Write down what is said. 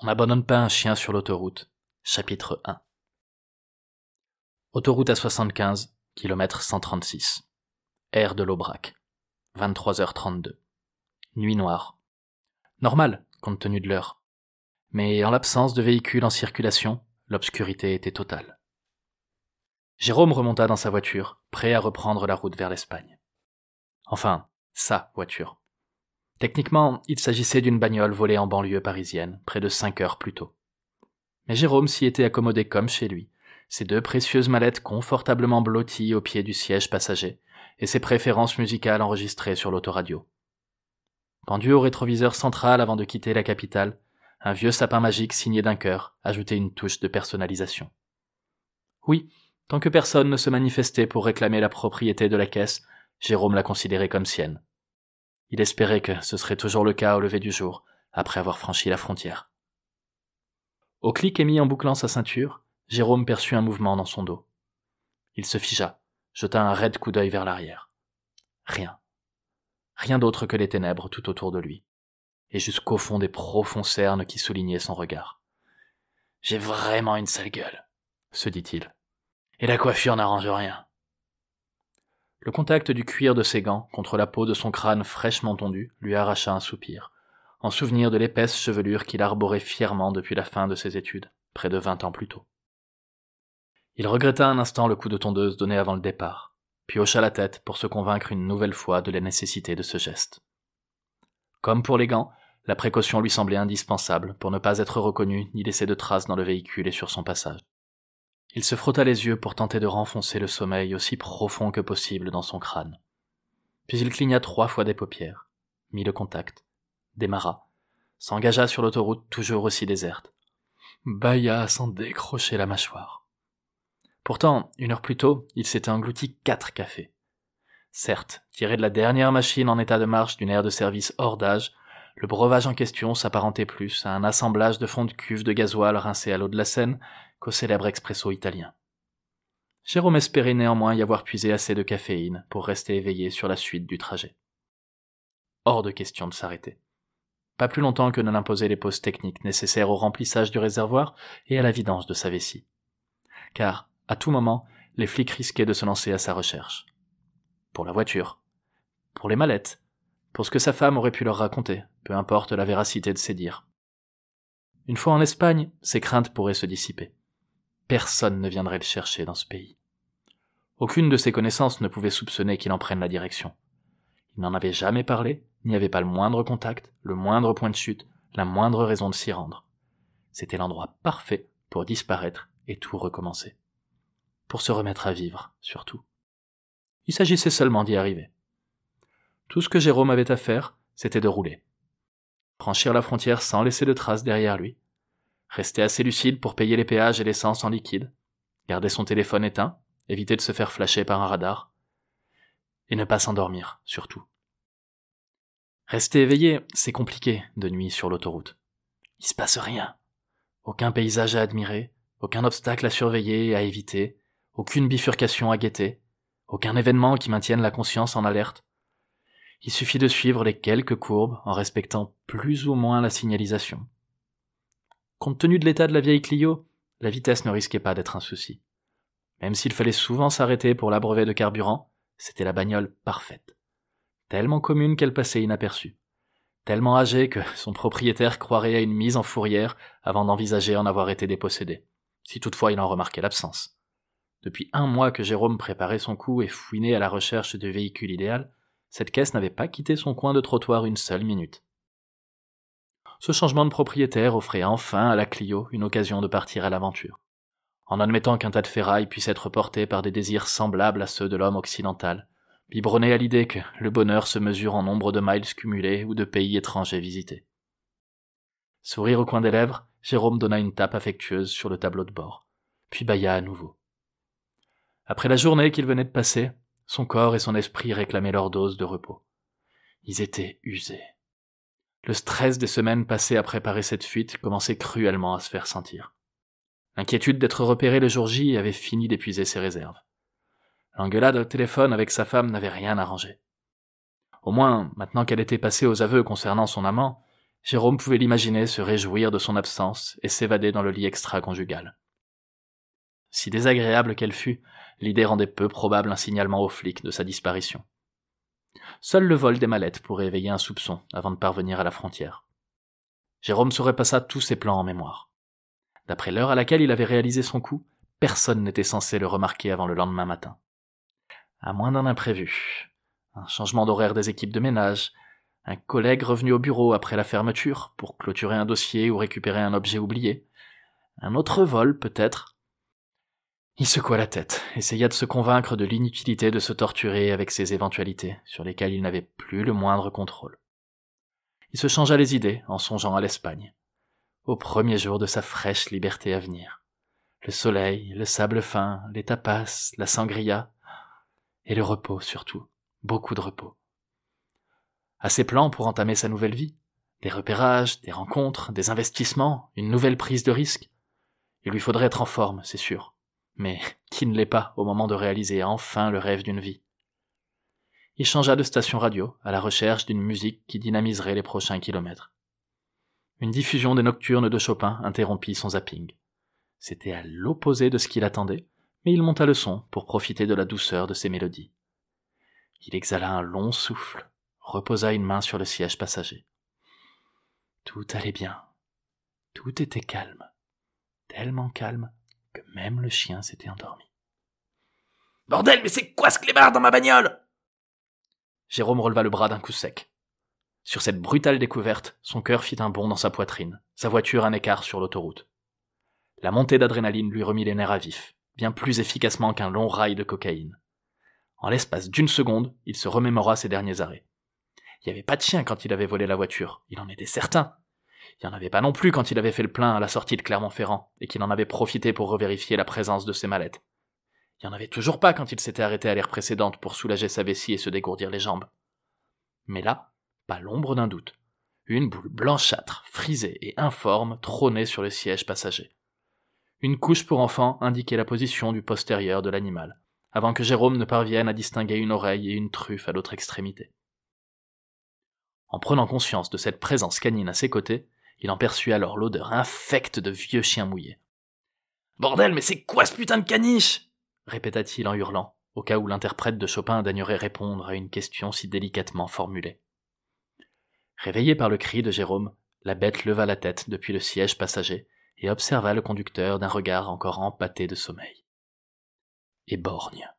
On n'abandonne pas un chien sur l'autoroute. Chapitre 1 Autoroute à 75, kilomètre 136. Air de l'Aubrac. 23h32. Nuit noire. Normal, compte tenu de l'heure. Mais en l'absence de véhicules en circulation, l'obscurité était totale. Jérôme remonta dans sa voiture, prêt à reprendre la route vers l'Espagne. Enfin, sa voiture. Techniquement, il s'agissait d'une bagnole volée en banlieue parisienne, près de cinq heures plus tôt. Mais Jérôme s'y était accommodé comme chez lui, ses deux précieuses mallettes confortablement blotties au pied du siège passager, et ses préférences musicales enregistrées sur l'autoradio. Pendu au rétroviseur central avant de quitter la capitale, un vieux sapin magique signé d'un cœur ajoutait une touche de personnalisation. Oui, tant que personne ne se manifestait pour réclamer la propriété de la caisse, Jérôme la considérait comme sienne. Il espérait que ce serait toujours le cas au lever du jour, après avoir franchi la frontière. Au clic émis en bouclant sa ceinture, Jérôme perçut un mouvement dans son dos. Il se figea, jeta un raide coup d'œil vers l'arrière. Rien. Rien d'autre que les ténèbres tout autour de lui, et jusqu'au fond des profonds cernes qui soulignaient son regard. J'ai vraiment une sale gueule, se dit-il. Et la coiffure n'arrange rien. Le contact du cuir de ses gants contre la peau de son crâne fraîchement tondu lui arracha un soupir, en souvenir de l'épaisse chevelure qu'il arborait fièrement depuis la fin de ses études, près de vingt ans plus tôt. Il regretta un instant le coup de tondeuse donné avant le départ, puis hocha la tête pour se convaincre une nouvelle fois de la nécessité de ce geste. Comme pour les gants, la précaution lui semblait indispensable pour ne pas être reconnu ni laisser de traces dans le véhicule et sur son passage. Il se frotta les yeux pour tenter de renfoncer le sommeil aussi profond que possible dans son crâne. Puis il cligna trois fois des paupières, mit le contact, démarra, s'engagea sur l'autoroute toujours aussi déserte. Baya sans décrocher la mâchoire. Pourtant, une heure plus tôt, il s'était englouti quatre cafés. Certes, tiré de la dernière machine en état de marche d'une aire de service hors d'âge, le breuvage en question s'apparentait plus à un assemblage de fonds de cuve de gasoil rincés à l'eau de la Seine qu'au célèbre expresso italien. Jérôme espérait néanmoins y avoir puisé assez de caféine pour rester éveillé sur la suite du trajet. Hors de question de s'arrêter. Pas plus longtemps que ne l'imposaient les pauses techniques nécessaires au remplissage du réservoir et à la vidange de sa vessie. Car, à tout moment, les flics risquaient de se lancer à sa recherche. Pour la voiture. Pour les mallettes. Pour ce que sa femme aurait pu leur raconter, peu importe la véracité de ses dires. Une fois en Espagne, ses craintes pourraient se dissiper personne ne viendrait le chercher dans ce pays. Aucune de ses connaissances ne pouvait soupçonner qu'il en prenne la direction. Il n'en avait jamais parlé, n'y avait pas le moindre contact, le moindre point de chute, la moindre raison de s'y rendre. C'était l'endroit parfait pour disparaître et tout recommencer. Pour se remettre à vivre, surtout. Il s'agissait seulement d'y arriver. Tout ce que Jérôme avait à faire, c'était de rouler. Franchir la frontière sans laisser de traces derrière lui, rester assez lucide pour payer les péages et l'essence en liquide, garder son téléphone éteint, éviter de se faire flasher par un radar, et ne pas s'endormir, surtout. Rester éveillé, c'est compliqué de nuit sur l'autoroute. Il se passe rien. Aucun paysage à admirer, aucun obstacle à surveiller et à éviter, aucune bifurcation à guetter, aucun événement qui maintienne la conscience en alerte. Il suffit de suivre les quelques courbes en respectant plus ou moins la signalisation. Compte tenu de l'état de la vieille Clio, la vitesse ne risquait pas d'être un souci. Même s'il fallait souvent s'arrêter pour l'abreuver de carburant, c'était la bagnole parfaite. Tellement commune qu'elle passait inaperçue. Tellement âgée que son propriétaire croirait à une mise en fourrière avant d'envisager en avoir été dépossédé, si toutefois il en remarquait l'absence. Depuis un mois que Jérôme préparait son coup et fouinait à la recherche du véhicule idéal, cette caisse n'avait pas quitté son coin de trottoir une seule minute. Ce changement de propriétaire offrait enfin à la Clio une occasion de partir à l'aventure. En admettant qu'un tas de ferraille puisse être porté par des désirs semblables à ceux de l'homme occidental, biberonné à l'idée que le bonheur se mesure en nombre de miles cumulés ou de pays étrangers visités. Sourire au coin des lèvres, Jérôme donna une tape affectueuse sur le tableau de bord, puis bâilla à nouveau. Après la journée qu'il venait de passer, son corps et son esprit réclamaient leur dose de repos. Ils étaient usés. Le stress des semaines passées à préparer cette fuite commençait cruellement à se faire sentir. L'inquiétude d'être repéré le jour J avait fini d'épuiser ses réserves. L'engueulade au téléphone avec sa femme n'avait rien arrangé. Au moins, maintenant qu'elle était passée aux aveux concernant son amant, Jérôme pouvait l'imaginer se réjouir de son absence et s'évader dans le lit extra-conjugal. Si désagréable qu'elle fût, l'idée rendait peu probable un signalement aux flics de sa disparition. Seul le vol des mallettes pourrait éveiller un soupçon avant de parvenir à la frontière. Jérôme se repassa tous ses plans en mémoire. D'après l'heure à laquelle il avait réalisé son coup, personne n'était censé le remarquer avant le lendemain matin. À moins d'un imprévu. Un changement d'horaire des équipes de ménage, un collègue revenu au bureau après la fermeture pour clôturer un dossier ou récupérer un objet oublié, un autre vol peut-être. Il secoua la tête, essaya de se convaincre de l'inutilité de se torturer avec ces éventualités sur lesquelles il n'avait plus le moindre contrôle. Il se changea les idées en songeant à l'Espagne, au premier jour de sa fraîche liberté à venir. Le soleil, le sable fin, les tapas, la sangria, et le repos surtout, beaucoup de repos à ses plans pour entamer sa nouvelle vie. Des repérages, des rencontres, des investissements, une nouvelle prise de risque. Il lui faudrait être en forme, c'est sûr. Mais qui ne l'est pas au moment de réaliser enfin le rêve d'une vie Il changea de station radio à la recherche d'une musique qui dynamiserait les prochains kilomètres. Une diffusion des nocturnes de Chopin interrompit son zapping. C'était à l'opposé de ce qu'il attendait, mais il monta le son pour profiter de la douceur de ses mélodies. Il exhala un long souffle reposa une main sur le siège passager. Tout allait bien. Tout était calme. Tellement calme que même le chien s'était endormi. Bordel, mais c'est quoi ce clébard dans ma bagnole? Jérôme releva le bras d'un coup sec. Sur cette brutale découverte, son cœur fit un bond dans sa poitrine, sa voiture un écart sur l'autoroute. La montée d'adrénaline lui remit les nerfs à vif, bien plus efficacement qu'un long rail de cocaïne. En l'espace d'une seconde, il se remémora ses derniers arrêts. Il n'y avait pas de chien quand il avait volé la voiture, il en était certain. Il n'y en avait pas non plus quand il avait fait le plein à la sortie de Clermont-Ferrand, et qu'il en avait profité pour revérifier la présence de ses mallettes. Il n'y en avait toujours pas quand il s'était arrêté à l'ère précédente pour soulager sa vessie et se dégourdir les jambes. Mais là, pas l'ombre d'un doute. Une boule blanchâtre, frisée et informe trônait sur le siège passager. Une couche pour enfant indiquait la position du postérieur de l'animal, avant que Jérôme ne parvienne à distinguer une oreille et une truffe à l'autre extrémité. En prenant conscience de cette présence canine à ses côtés, il en perçut alors l'odeur infecte de vieux chiens mouillés. Bordel, mais c'est quoi ce putain de caniche répéta-t-il en hurlant, au cas où l'interprète de Chopin daignerait répondre à une question si délicatement formulée. Réveillé par le cri de Jérôme, la bête leva la tête depuis le siège passager et observa le conducteur d'un regard encore empâté de sommeil. Et borgne.